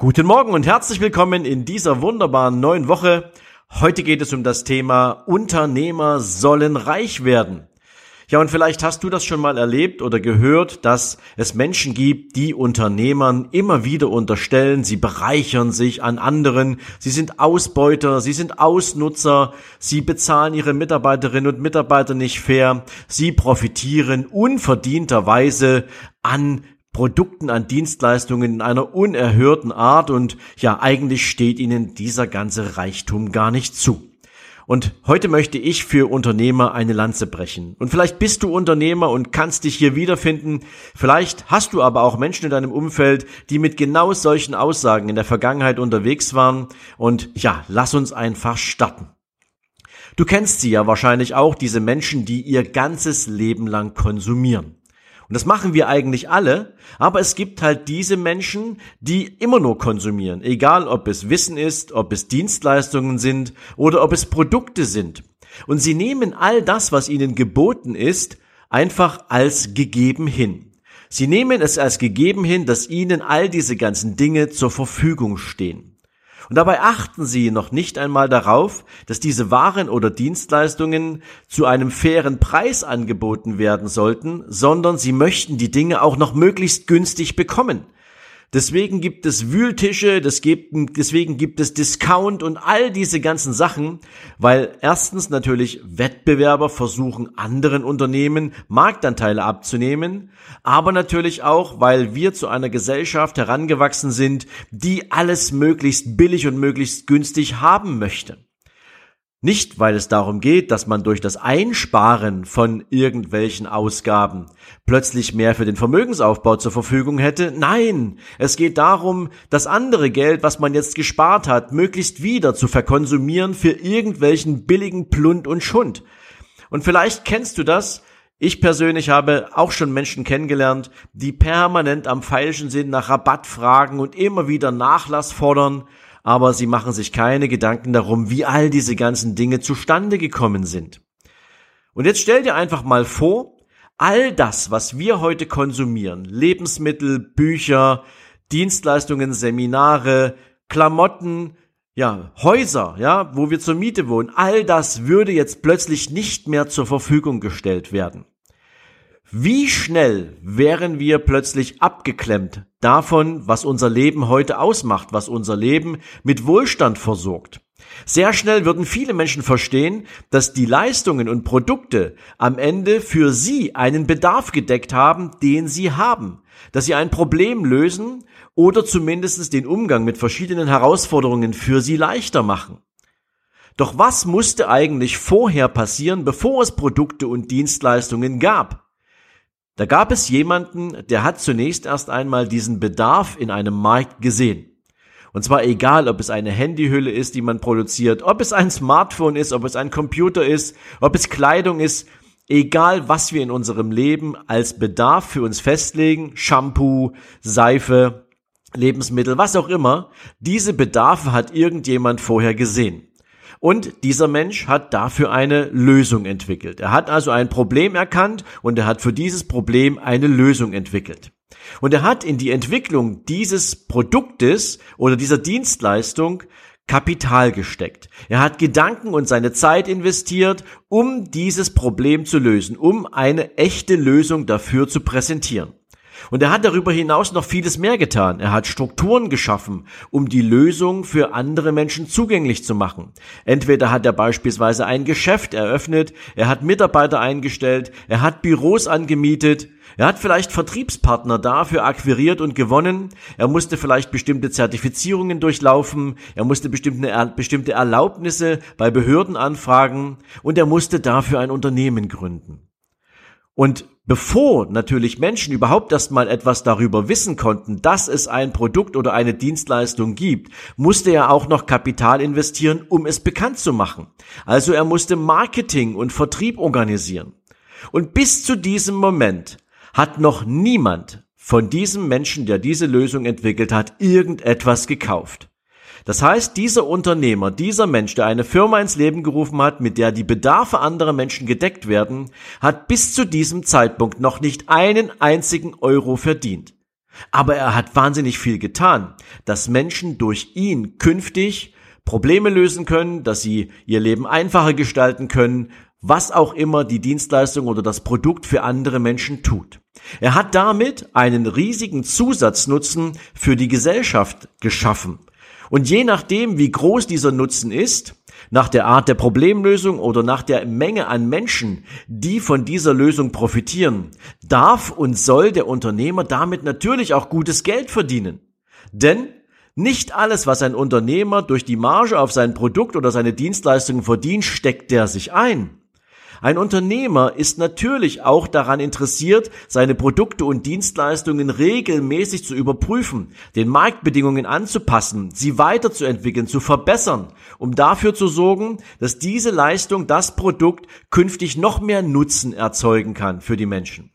Guten Morgen und herzlich willkommen in dieser wunderbaren neuen Woche. Heute geht es um das Thema Unternehmer sollen reich werden. Ja, und vielleicht hast du das schon mal erlebt oder gehört, dass es Menschen gibt, die Unternehmern immer wieder unterstellen, sie bereichern sich an anderen, sie sind Ausbeuter, sie sind Ausnutzer, sie bezahlen ihre Mitarbeiterinnen und Mitarbeiter nicht fair, sie profitieren unverdienterweise an Produkten, an Dienstleistungen in einer unerhörten Art und ja, eigentlich steht ihnen dieser ganze Reichtum gar nicht zu. Und heute möchte ich für Unternehmer eine Lanze brechen. Und vielleicht bist du Unternehmer und kannst dich hier wiederfinden. Vielleicht hast du aber auch Menschen in deinem Umfeld, die mit genau solchen Aussagen in der Vergangenheit unterwegs waren. Und ja, lass uns einfach starten. Du kennst sie ja wahrscheinlich auch, diese Menschen, die ihr ganzes Leben lang konsumieren. Und das machen wir eigentlich alle, aber es gibt halt diese Menschen, die immer nur konsumieren, egal ob es Wissen ist, ob es Dienstleistungen sind oder ob es Produkte sind. Und sie nehmen all das, was ihnen geboten ist, einfach als gegeben hin. Sie nehmen es als gegeben hin, dass ihnen all diese ganzen Dinge zur Verfügung stehen. Und dabei achten sie noch nicht einmal darauf, dass diese Waren oder Dienstleistungen zu einem fairen Preis angeboten werden sollten, sondern sie möchten die Dinge auch noch möglichst günstig bekommen. Deswegen gibt es Wühltische, deswegen gibt es Discount und all diese ganzen Sachen, weil erstens natürlich Wettbewerber versuchen, anderen Unternehmen Marktanteile abzunehmen, aber natürlich auch, weil wir zu einer Gesellschaft herangewachsen sind, die alles möglichst billig und möglichst günstig haben möchte. Nicht, weil es darum geht, dass man durch das Einsparen von irgendwelchen Ausgaben plötzlich mehr für den Vermögensaufbau zur Verfügung hätte. Nein, es geht darum, das andere Geld, was man jetzt gespart hat, möglichst wieder zu verkonsumieren für irgendwelchen billigen Plund und Schund. Und vielleicht kennst du das. Ich persönlich habe auch schon Menschen kennengelernt, die permanent am Feilschen sind, nach Rabatt fragen und immer wieder Nachlass fordern aber sie machen sich keine Gedanken darum, wie all diese ganzen Dinge zustande gekommen sind. Und jetzt stell dir einfach mal vor, all das, was wir heute konsumieren, Lebensmittel, Bücher, Dienstleistungen, Seminare, Klamotten, ja, Häuser, ja, wo wir zur Miete wohnen, all das würde jetzt plötzlich nicht mehr zur Verfügung gestellt werden. Wie schnell wären wir plötzlich abgeklemmt davon, was unser Leben heute ausmacht, was unser Leben mit Wohlstand versorgt? Sehr schnell würden viele Menschen verstehen, dass die Leistungen und Produkte am Ende für sie einen Bedarf gedeckt haben, den sie haben, dass sie ein Problem lösen oder zumindest den Umgang mit verschiedenen Herausforderungen für sie leichter machen. Doch was musste eigentlich vorher passieren, bevor es Produkte und Dienstleistungen gab? Da gab es jemanden, der hat zunächst erst einmal diesen Bedarf in einem Markt gesehen. Und zwar egal, ob es eine Handyhülle ist, die man produziert, ob es ein Smartphone ist, ob es ein Computer ist, ob es Kleidung ist, egal was wir in unserem Leben als Bedarf für uns festlegen, Shampoo, Seife, Lebensmittel, was auch immer, diese Bedarfe hat irgendjemand vorher gesehen. Und dieser Mensch hat dafür eine Lösung entwickelt. Er hat also ein Problem erkannt und er hat für dieses Problem eine Lösung entwickelt. Und er hat in die Entwicklung dieses Produktes oder dieser Dienstleistung Kapital gesteckt. Er hat Gedanken und seine Zeit investiert, um dieses Problem zu lösen, um eine echte Lösung dafür zu präsentieren. Und er hat darüber hinaus noch vieles mehr getan. Er hat Strukturen geschaffen, um die Lösung für andere Menschen zugänglich zu machen. Entweder hat er beispielsweise ein Geschäft eröffnet, er hat Mitarbeiter eingestellt, er hat Büros angemietet, er hat vielleicht Vertriebspartner dafür akquiriert und gewonnen, er musste vielleicht bestimmte Zertifizierungen durchlaufen, er musste bestimmte, Erlaubnisse bei Behörden anfragen und er musste dafür ein Unternehmen gründen. Und bevor natürlich Menschen überhaupt erstmal etwas darüber wissen konnten, dass es ein Produkt oder eine Dienstleistung gibt, musste er auch noch Kapital investieren, um es bekannt zu machen. Also er musste Marketing und Vertrieb organisieren. Und bis zu diesem Moment hat noch niemand von diesem Menschen, der diese Lösung entwickelt hat, irgendetwas gekauft. Das heißt, dieser Unternehmer, dieser Mensch, der eine Firma ins Leben gerufen hat, mit der die Bedarfe anderer Menschen gedeckt werden, hat bis zu diesem Zeitpunkt noch nicht einen einzigen Euro verdient. Aber er hat wahnsinnig viel getan, dass Menschen durch ihn künftig Probleme lösen können, dass sie ihr Leben einfacher gestalten können, was auch immer die Dienstleistung oder das Produkt für andere Menschen tut. Er hat damit einen riesigen Zusatznutzen für die Gesellschaft geschaffen. Und je nachdem, wie groß dieser Nutzen ist, nach der Art der Problemlösung oder nach der Menge an Menschen, die von dieser Lösung profitieren, darf und soll der Unternehmer damit natürlich auch gutes Geld verdienen. Denn nicht alles, was ein Unternehmer durch die Marge auf sein Produkt oder seine Dienstleistungen verdient, steckt der sich ein. Ein Unternehmer ist natürlich auch daran interessiert, seine Produkte und Dienstleistungen regelmäßig zu überprüfen, den Marktbedingungen anzupassen, sie weiterzuentwickeln, zu verbessern, um dafür zu sorgen, dass diese Leistung, das Produkt künftig noch mehr Nutzen erzeugen kann für die Menschen.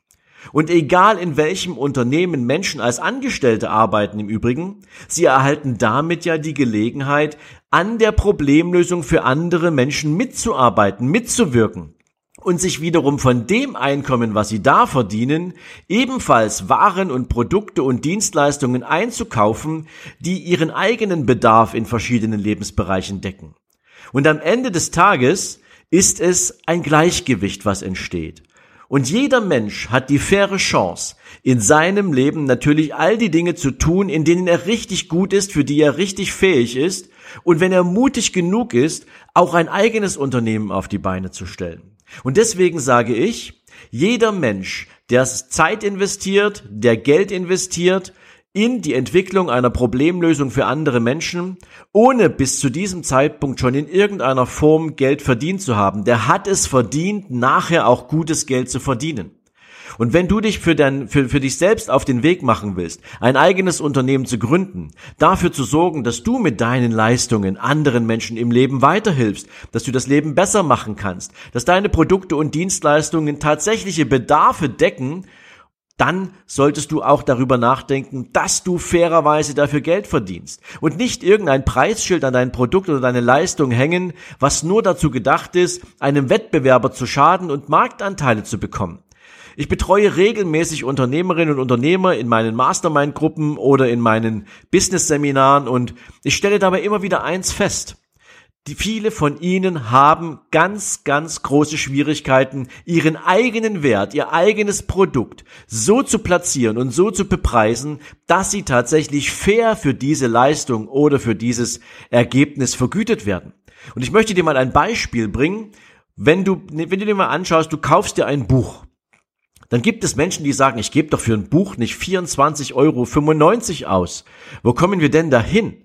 Und egal in welchem Unternehmen Menschen als Angestellte arbeiten im Übrigen, sie erhalten damit ja die Gelegenheit, an der Problemlösung für andere Menschen mitzuarbeiten, mitzuwirken und sich wiederum von dem Einkommen, was sie da verdienen, ebenfalls Waren und Produkte und Dienstleistungen einzukaufen, die ihren eigenen Bedarf in verschiedenen Lebensbereichen decken. Und am Ende des Tages ist es ein Gleichgewicht, was entsteht. Und jeder Mensch hat die faire Chance, in seinem Leben natürlich all die Dinge zu tun, in denen er richtig gut ist, für die er richtig fähig ist, und wenn er mutig genug ist, auch ein eigenes Unternehmen auf die Beine zu stellen. Und deswegen sage ich, jeder Mensch, der Zeit investiert, der Geld investiert in die Entwicklung einer Problemlösung für andere Menschen, ohne bis zu diesem Zeitpunkt schon in irgendeiner Form Geld verdient zu haben, der hat es verdient, nachher auch gutes Geld zu verdienen. Und wenn du dich für, dein, für, für dich selbst auf den Weg machen willst, ein eigenes Unternehmen zu gründen, dafür zu sorgen, dass du mit deinen Leistungen anderen Menschen im Leben weiterhilfst, dass du das Leben besser machen kannst, dass deine Produkte und Dienstleistungen tatsächliche Bedarfe decken, dann solltest du auch darüber nachdenken, dass du fairerweise dafür Geld verdienst und nicht irgendein Preisschild an dein Produkt oder deine Leistung hängen, was nur dazu gedacht ist, einem Wettbewerber zu schaden und Marktanteile zu bekommen. Ich betreue regelmäßig Unternehmerinnen und Unternehmer in meinen Mastermind-Gruppen oder in meinen Business-Seminaren und ich stelle dabei immer wieder eins fest. Die viele von ihnen haben ganz, ganz große Schwierigkeiten, ihren eigenen Wert, ihr eigenes Produkt so zu platzieren und so zu bepreisen, dass sie tatsächlich fair für diese Leistung oder für dieses Ergebnis vergütet werden. Und ich möchte dir mal ein Beispiel bringen. Wenn du, wenn du dir mal anschaust, du kaufst dir ein Buch dann gibt es Menschen, die sagen, ich gebe doch für ein Buch nicht 24,95 Euro aus. Wo kommen wir denn dahin?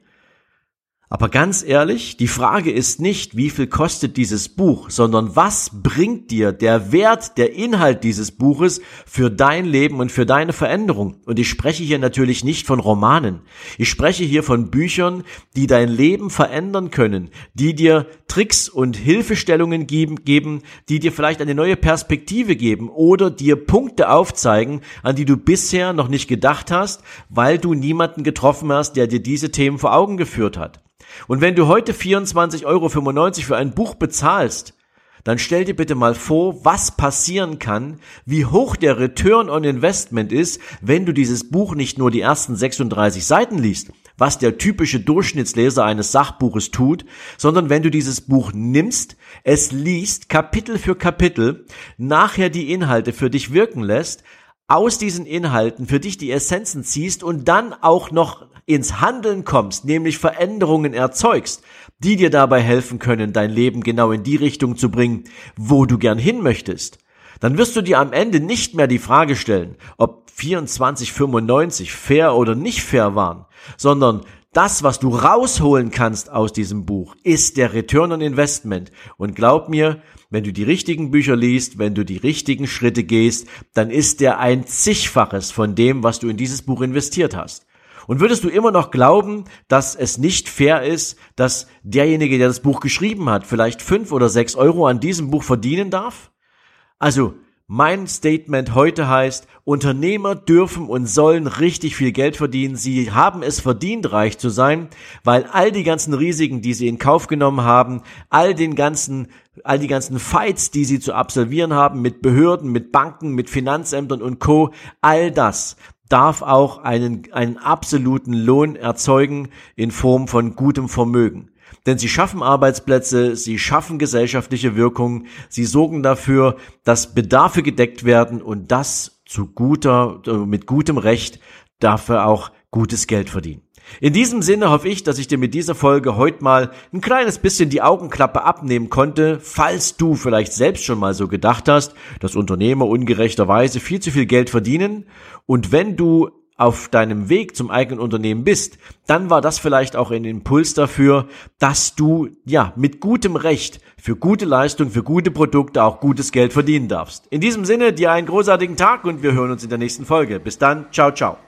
Aber ganz ehrlich, die Frage ist nicht, wie viel kostet dieses Buch, sondern was bringt dir der Wert, der Inhalt dieses Buches für dein Leben und für deine Veränderung? Und ich spreche hier natürlich nicht von Romanen. Ich spreche hier von Büchern, die dein Leben verändern können, die dir Tricks und Hilfestellungen geben, geben, die dir vielleicht eine neue Perspektive geben oder dir Punkte aufzeigen, an die du bisher noch nicht gedacht hast, weil du niemanden getroffen hast, der dir diese Themen vor Augen geführt hat. Und wenn du heute 24,95 Euro für ein Buch bezahlst, dann stell dir bitte mal vor, was passieren kann, wie hoch der Return on Investment ist, wenn du dieses Buch nicht nur die ersten 36 Seiten liest, was der typische Durchschnittsleser eines Sachbuches tut, sondern wenn du dieses Buch nimmst, es liest, Kapitel für Kapitel, nachher die Inhalte für dich wirken lässt, aus diesen Inhalten für dich die Essenzen ziehst und dann auch noch ins Handeln kommst, nämlich Veränderungen erzeugst, die dir dabei helfen können, dein Leben genau in die Richtung zu bringen, wo du gern hin möchtest, dann wirst du dir am Ende nicht mehr die Frage stellen, ob 24,95 fair oder nicht fair waren, sondern das, was du rausholen kannst aus diesem Buch, ist der Return on Investment. Und glaub mir, wenn du die richtigen Bücher liest, wenn du die richtigen Schritte gehst, dann ist der ein zigfaches von dem, was du in dieses Buch investiert hast. Und würdest du immer noch glauben, dass es nicht fair ist, dass derjenige, der das Buch geschrieben hat, vielleicht fünf oder sechs Euro an diesem Buch verdienen darf? Also, mein Statement heute heißt, Unternehmer dürfen und sollen richtig viel Geld verdienen. Sie haben es verdient, reich zu sein, weil all die ganzen Risiken, die sie in Kauf genommen haben, all den ganzen, all die ganzen Fights, die sie zu absolvieren haben mit Behörden, mit Banken, mit Finanzämtern und Co., all das darf auch einen, einen absoluten Lohn erzeugen in Form von gutem Vermögen. Denn sie schaffen Arbeitsplätze, sie schaffen gesellschaftliche Wirkung, sie sorgen dafür, dass Bedarfe gedeckt werden und das zu guter, äh, mit gutem Recht dafür auch gutes Geld verdienen. In diesem Sinne hoffe ich, dass ich dir mit dieser Folge heute mal ein kleines bisschen die Augenklappe abnehmen konnte, falls du vielleicht selbst schon mal so gedacht hast, dass Unternehmer ungerechterweise viel zu viel Geld verdienen und wenn du auf deinem Weg zum eigenen Unternehmen bist, dann war das vielleicht auch ein Impuls dafür, dass du ja mit gutem Recht für gute Leistung, für gute Produkte auch gutes Geld verdienen darfst. In diesem Sinne, dir einen großartigen Tag und wir hören uns in der nächsten Folge. Bis dann, ciao, ciao.